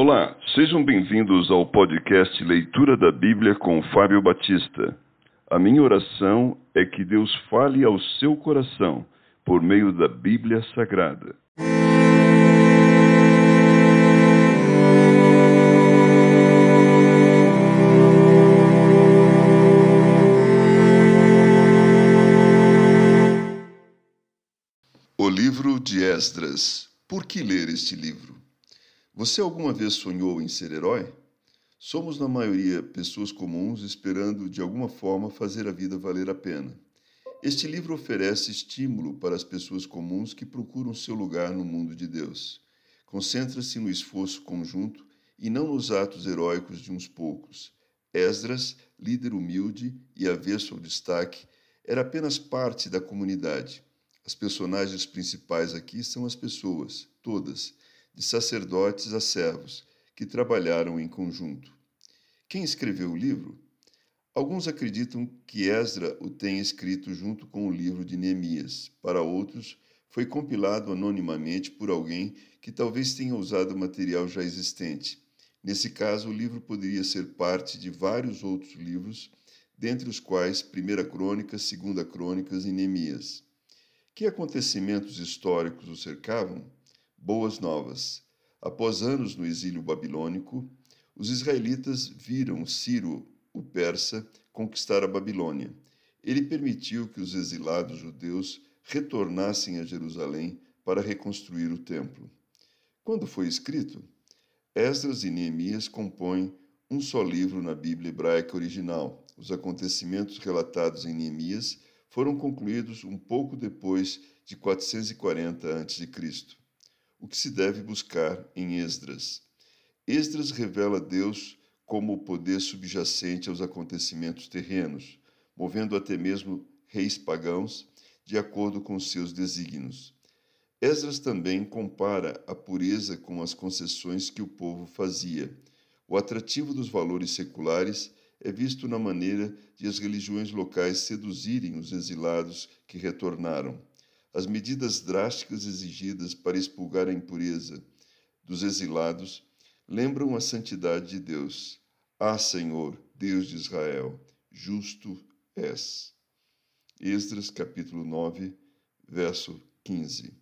Olá, sejam bem-vindos ao podcast Leitura da Bíblia com Fábio Batista. A minha oração é que Deus fale ao seu coração por meio da Bíblia Sagrada. O livro de Esdras. Por que ler este livro? Você alguma vez sonhou em ser herói? Somos, na maioria, pessoas comuns esperando, de alguma forma, fazer a vida valer a pena. Este livro oferece estímulo para as pessoas comuns que procuram seu lugar no mundo de Deus. Concentra-se no esforço conjunto e não nos atos heróicos de uns poucos. Esdras, líder humilde e avesso ao destaque, era apenas parte da comunidade. As personagens principais aqui são as pessoas, todas, de sacerdotes a servos, que trabalharam em conjunto. Quem escreveu o livro? Alguns acreditam que Esdra o tenha escrito junto com o livro de Neemias. Para outros, foi compilado anonimamente por alguém que talvez tenha usado material já existente. Nesse caso, o livro poderia ser parte de vários outros livros, dentre os quais Primeira Crônicas, Segunda Crônicas e Neemias. Que acontecimentos históricos o cercavam? Boas novas. Após anos no exílio babilônico, os israelitas viram Ciro, o persa, conquistar a Babilônia. Ele permitiu que os exilados judeus retornassem a Jerusalém para reconstruir o templo. Quando foi escrito? Esdras e Neemias compõem um só livro na Bíblia hebraica original. Os acontecimentos relatados em Neemias foram concluídos um pouco depois de 440 a.C o que se deve buscar em Esdras. Esdras revela Deus como o poder subjacente aos acontecimentos terrenos, movendo até mesmo reis pagãos de acordo com seus desígnios. Esdras também compara a pureza com as concessões que o povo fazia. O atrativo dos valores seculares é visto na maneira de as religiões locais seduzirem os exilados que retornaram. As medidas drásticas exigidas para expulgar a impureza dos exilados lembram a santidade de Deus. Ah, Senhor, Deus de Israel, justo és. Esdras capítulo 9, verso 15.